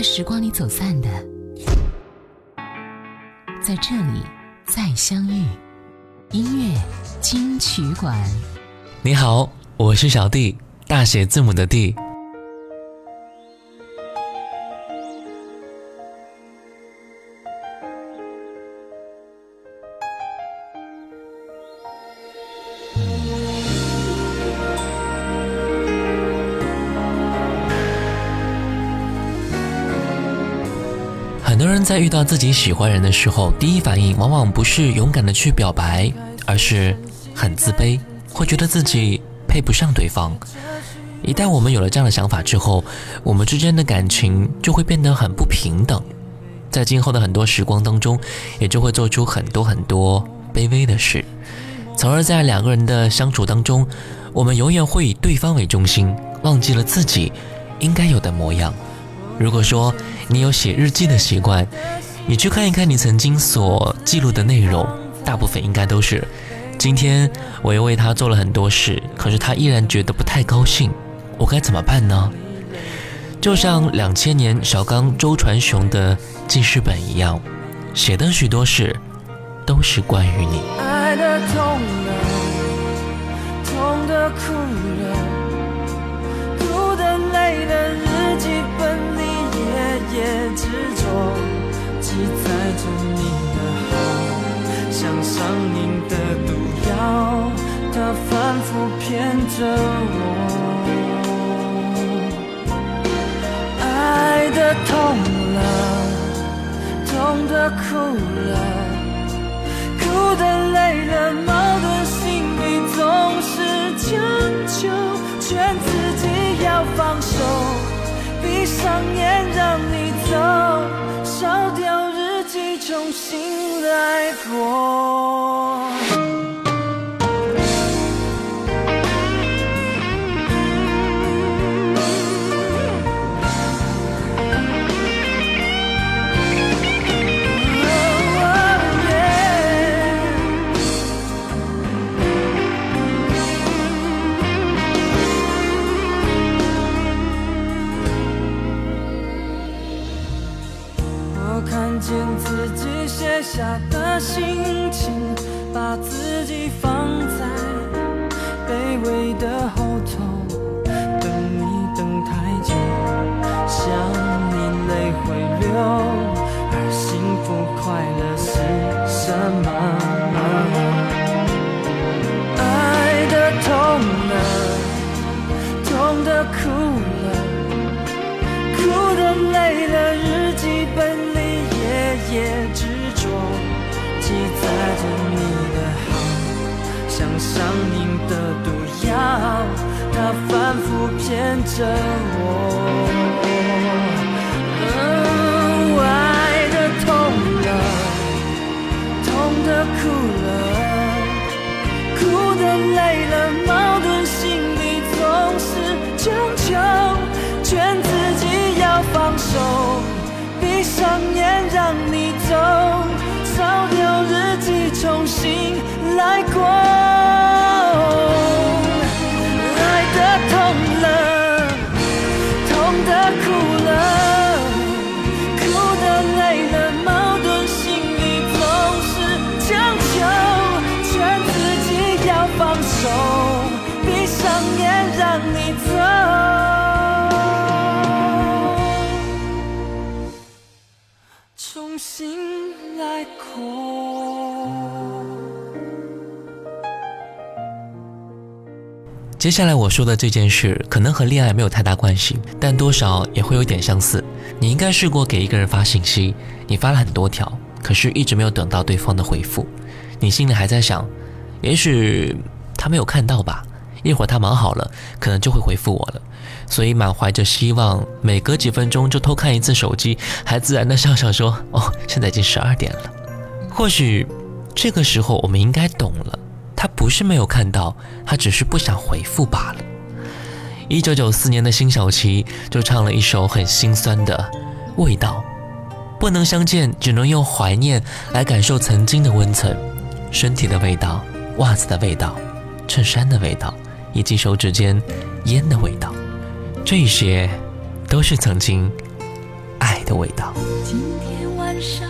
在时光里走散的，在这里再相遇。音乐金曲馆，你好，我是小 D，大写字母的 D。在遇到自己喜欢人的时候，第一反应往往不是勇敢的去表白，而是很自卑，会觉得自己配不上对方。一旦我们有了这样的想法之后，我们之间的感情就会变得很不平等，在今后的很多时光当中，也就会做出很多很多卑微的事，从而在两个人的相处当中，我们永远会以对方为中心，忘记了自己应该有的模样。如果说你有写日记的习惯，你去看一看你曾经所记录的内容，大部分应该都是：今天我又为他做了很多事，可是他依然觉得不太高兴，我该怎么办呢？就像两千年小刚周传雄的记事本一样，写的许多事都是关于你。爱的的的痛痛了，了，哭哭累日记本也执着，记载着你的好，像上瘾的毒药，它反复骗着我。爱的痛了，痛的哭了，哭的累了，矛盾心里总是强求，劝自己要放手。闭上眼，让你走，烧掉日记，重新来过。下的心记载着你的好，像上瘾的毒药，它反复骗着我。爱的痛了，痛的哭了。过。接下来我说的这件事，可能和恋爱没有太大关系，但多少也会有点相似。你应该试过给一个人发信息，你发了很多条，可是一直没有等到对方的回复，你心里还在想，也许他没有看到吧，一会儿他忙好了，可能就会回复我了。所以满怀着希望，每隔几分钟就偷看一次手机，还自然的笑笑说，哦，现在已经十二点了。或许，这个时候我们应该懂了。他不是没有看到，他只是不想回复罢了。一九九四年的辛晓琪就唱了一首很心酸的《味道》，不能相见，只能用怀念来感受曾经的温存。身体的味道，袜子的味道，衬衫的味道，以及手指间烟的味道，这些都是曾经爱的味道。今天晚上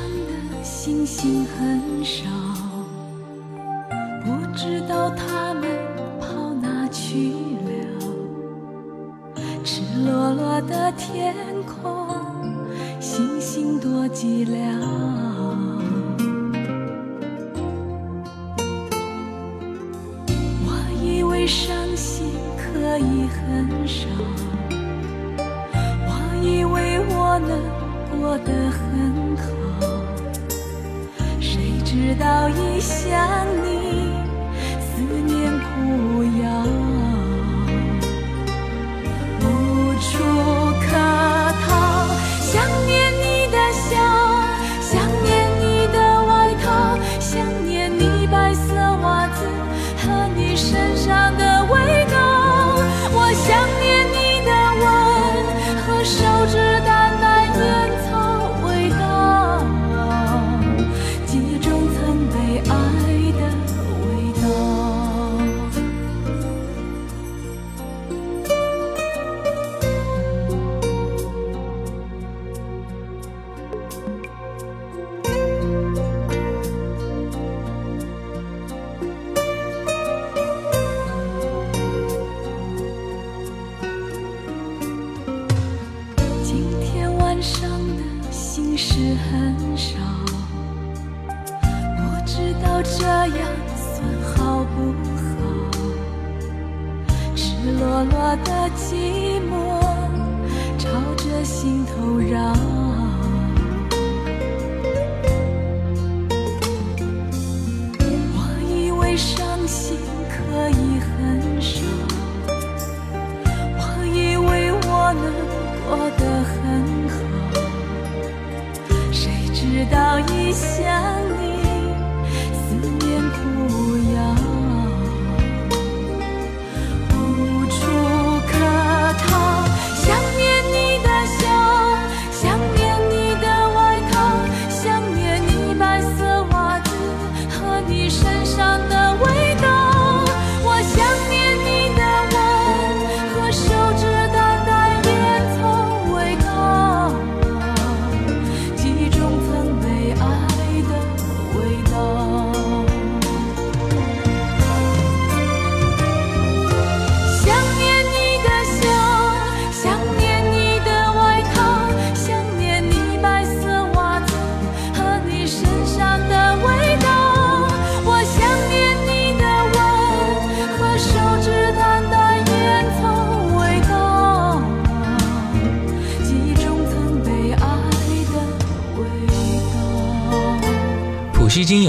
的星星很少。的天空，星星多寂寥。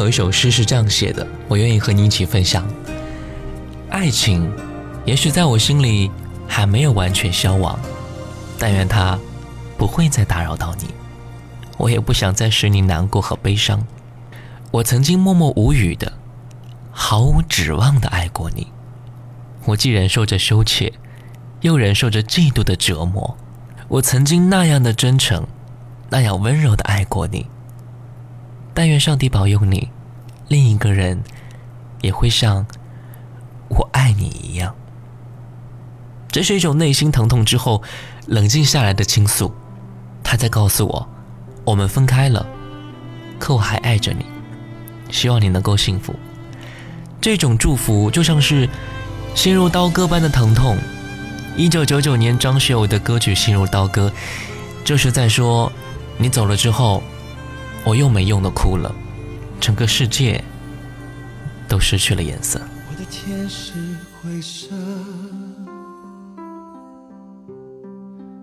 有一首诗是这样写的，我愿意和你一起分享。爱情，也许在我心里还没有完全消亡，但愿它不会再打扰到你。我也不想再使你难过和悲伤。我曾经默默无语的，毫无指望的爱过你。我既忍受着羞怯，又忍受着嫉妒的折磨。我曾经那样的真诚，那样温柔的爱过你。但愿上帝保佑你，另一个人也会像“我爱你”一样。这是一种内心疼痛之后冷静下来的倾诉，他在告诉我，我们分开了，可我还爱着你。希望你能够幸福。这种祝福就像是心如刀割般的疼痛。一九九九年张学友的歌曲《心如刀割》，就是在说你走了之后。我又没用的哭了，整个世界都失去了颜色。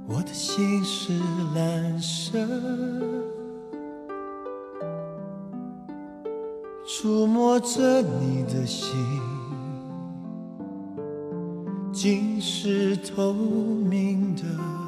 我的心是蓝色，触摸着你的心，竟是透明的。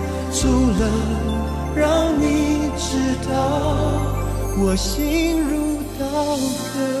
输了，让你知道我心如刀割。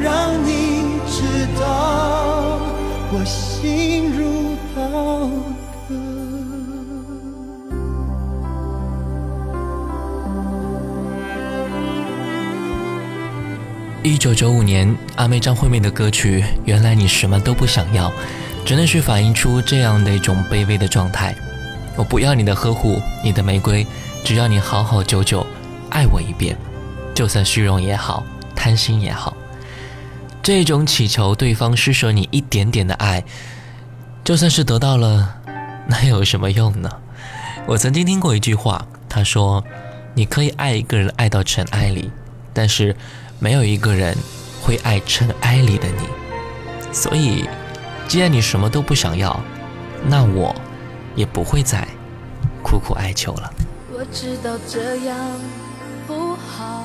让你知道我心如一九九五年，阿妹张惠妹的歌曲《原来你什么都不想要》，真的是反映出这样的一种卑微的状态。我不要你的呵护，你的玫瑰，只要你好好久久爱我一遍，就算虚荣也好。贪心也好，这种乞求对方施舍你一点点的爱，就算是得到了，那有什么用呢？我曾经听过一句话，他说：“你可以爱一个人爱到尘埃里，但是没有一个人会爱尘埃里的你。”所以，既然你什么都不想要，那我也不会再苦苦哀求了。我知道这样不好。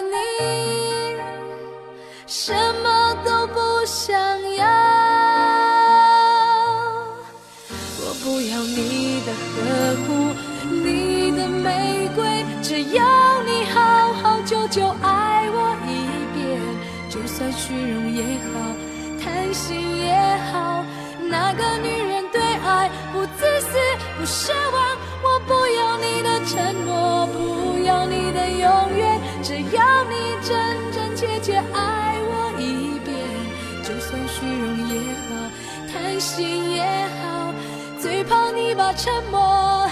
你什么都不想要，我不要你的呵护，你的玫瑰，只要你好好久久爱我一遍，就算虚荣也好，贪心也好，哪个女人对爱不自私不奢望？我不要你的承诺，不要你的永远。真真切切爱我一遍，就算虚荣也好，贪心也好，最怕你把沉默。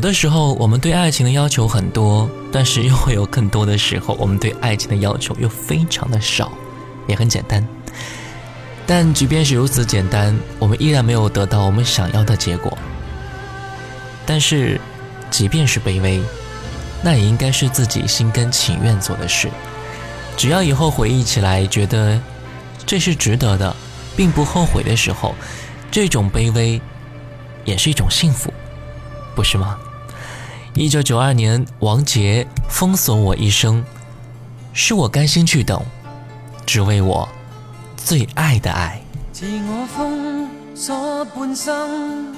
有的时候，我们对爱情的要求很多，但是又会有更多的时候，我们对爱情的要求又非常的少，也很简单。但即便是如此简单，我们依然没有得到我们想要的结果。但是，即便是卑微，那也应该是自己心甘情愿做的事。只要以后回忆起来觉得这是值得的，并不后悔的时候，这种卑微也是一种幸福，不是吗？一九九二年，王杰封锁我一生，是我甘心去等，只为我最爱的爱。自我封锁半生，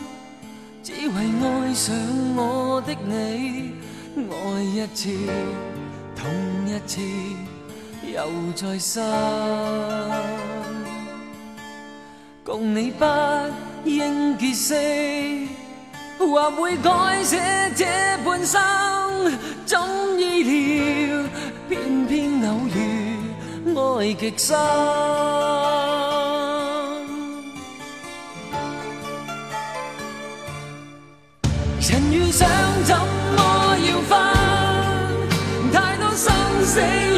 只为爱上我的你，爱一次，痛一次，又再生，共你不应结识。或会改写这半生，怎意料，偏偏偶遇爱极深。人遇上怎么要分？太多生死。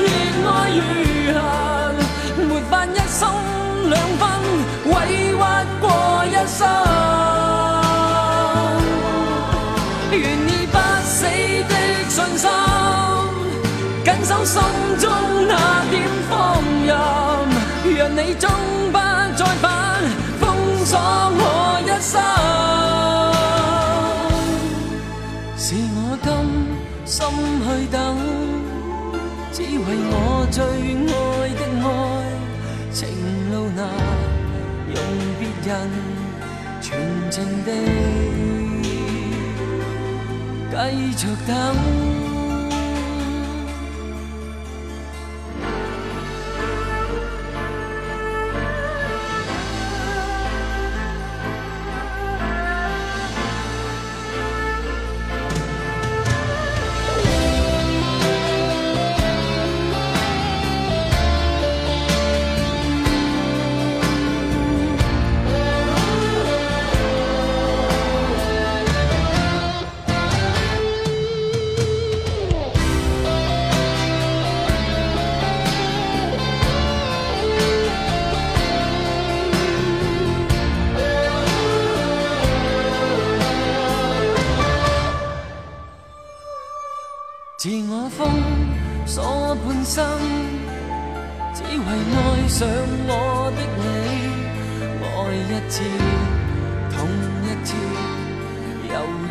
心中那点放任，让你终不，再返，封锁我一生。是我甘心去等，只为我最爱的爱，情路难，用别人全情地继续等。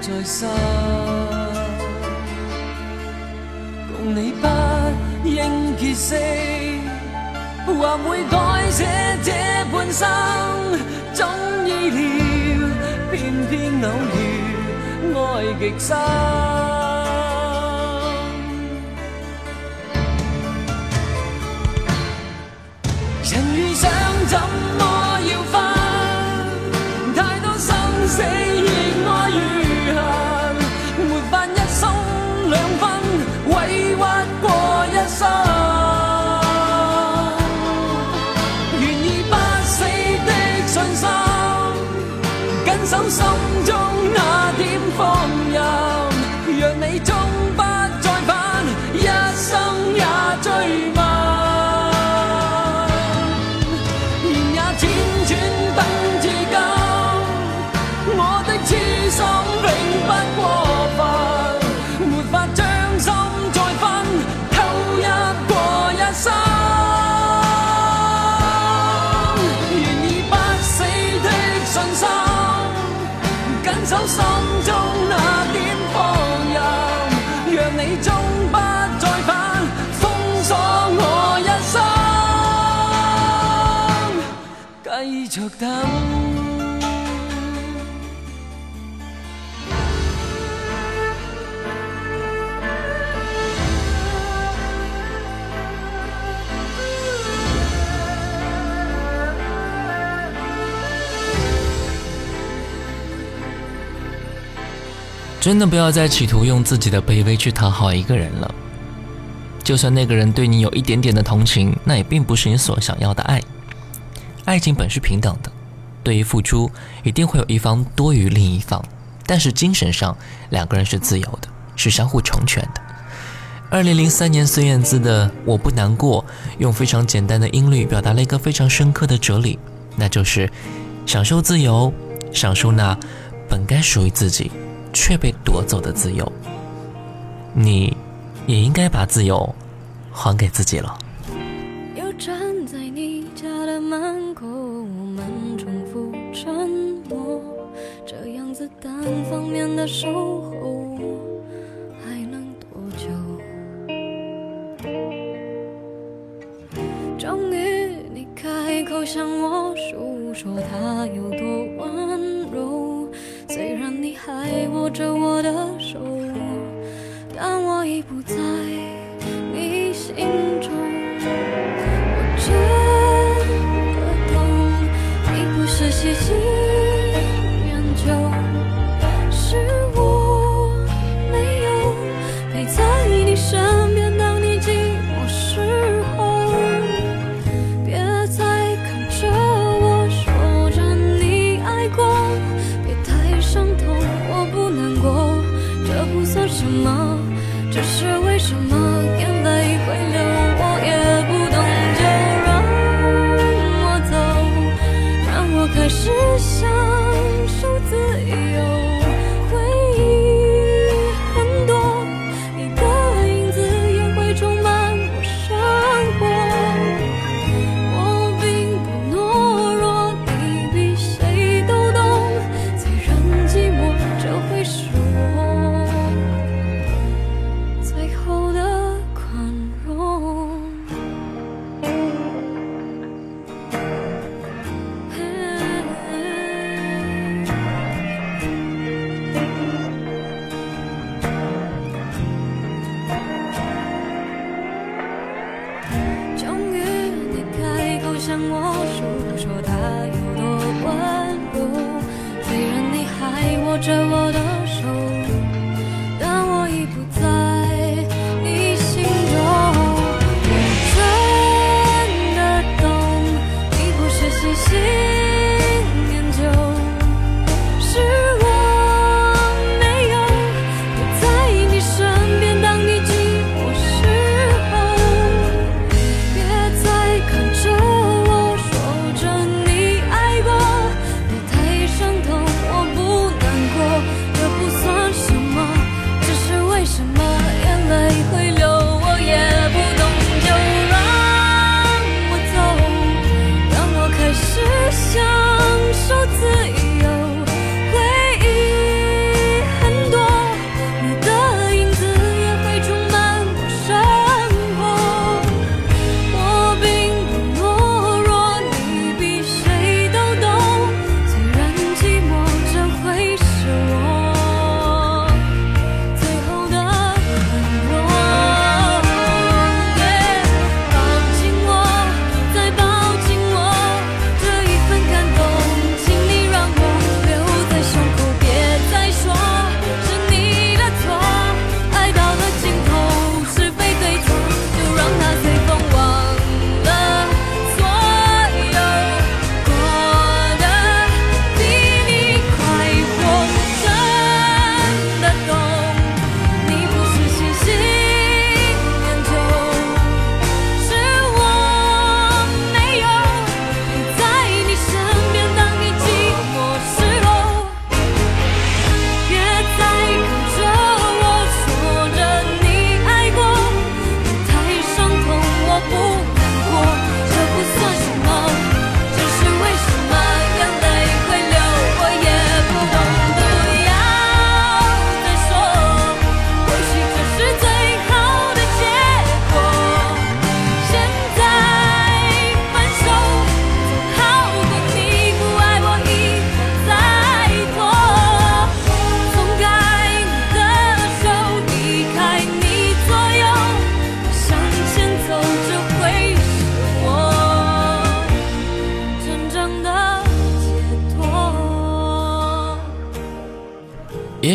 在三，共你不应结识，或会改写这半生，总意恋，偏偏偶遇，爱极深。人与伤怎么？收心中那点放任，让你终。真的不要再企图用自己的卑微去讨好一个人了，就算那个人对你有一点点的同情，那也并不是你所想要的爱。爱情本是平等的，对于付出，一定会有一方多于另一方，但是精神上，两个人是自由的，是相互成全的。二零零三年，孙燕姿的《我不难过》，用非常简单的音律，表达了一个非常深刻的哲理，那就是：享受自由，享受那本该属于自己却被夺走的自由。你也应该把自由还给自己了。的守候还能多久？终于你开口向我诉说他有多温柔，虽然你还握着我的手，但我已不在你心。什么？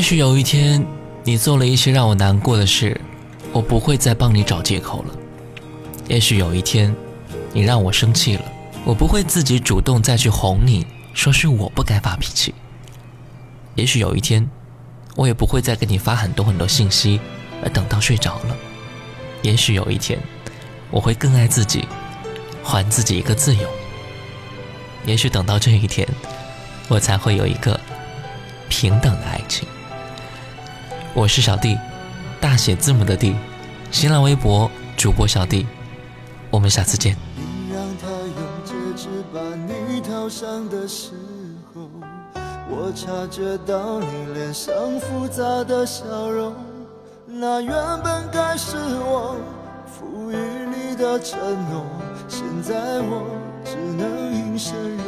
也许有一天，你做了一些让我难过的事，我不会再帮你找借口了。也许有一天，你让我生气了，我不会自己主动再去哄你，说是我不该发脾气。也许有一天，我也不会再给你发很多很多信息，而等到睡着了。也许有一天，我会更爱自己，还自己一个自由。也许等到这一天，我才会有一个平等的爱情。也许等到这一天，我才会有一个平等的爱情。我是小弟大写字母的弟新浪微博主播小弟我们下次见你让她用戒指把你套上的时候我察觉到你脸上复杂的笑容那原本该是我赋予你的承诺现在我只能隐身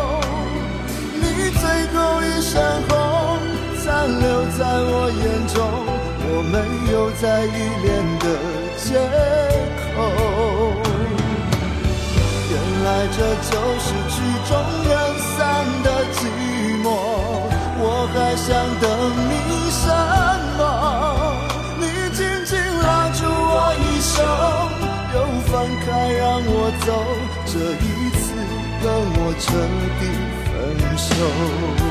身后残留在我眼中，我没有再依恋的借口。原来这就是曲终人散的寂寞。我还想等你什么？你紧紧拉住我衣袖，又放开让我走。这一次跟我彻底分手。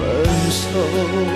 分手。